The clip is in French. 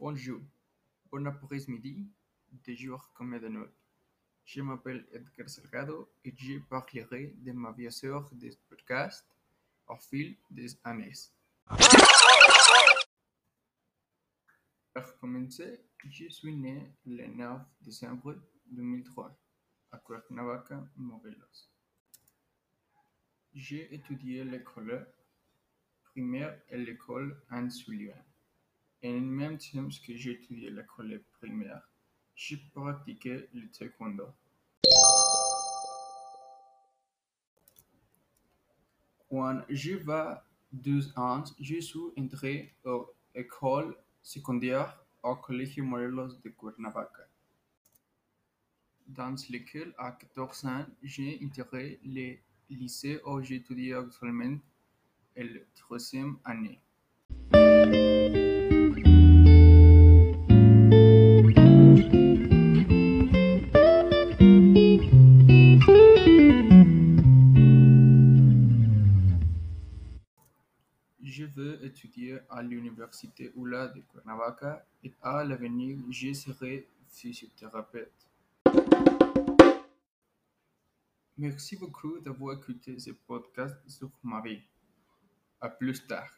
Bonjour, bon après-midi, de jour comme de nuit. Je m'appelle Edgar Salgado et je parlerai de ma vie sur des podcasts au fil des années. Pour commencer, je suis né le 9 décembre 2003 à Cuernavaca, Morelos. J'ai étudié l'école primaire et l'école Anne-Sullivan. En même temps que j'étudiais l'école primaire, je pratiquais le taekwondo. Quand j'avais 12 ans, je suis entré à l'école secondaire au Colegio Morelos de Cuernavaca, dans lequel à 14 ans, j'ai intégré le lycée où j'étudie actuellement la troisième année. Je veux étudier à l'université ULA de Cuernavaca et à l'avenir je serai physiothérapeute. Merci beaucoup d'avoir écouté ce podcast sur ma vie. À plus tard.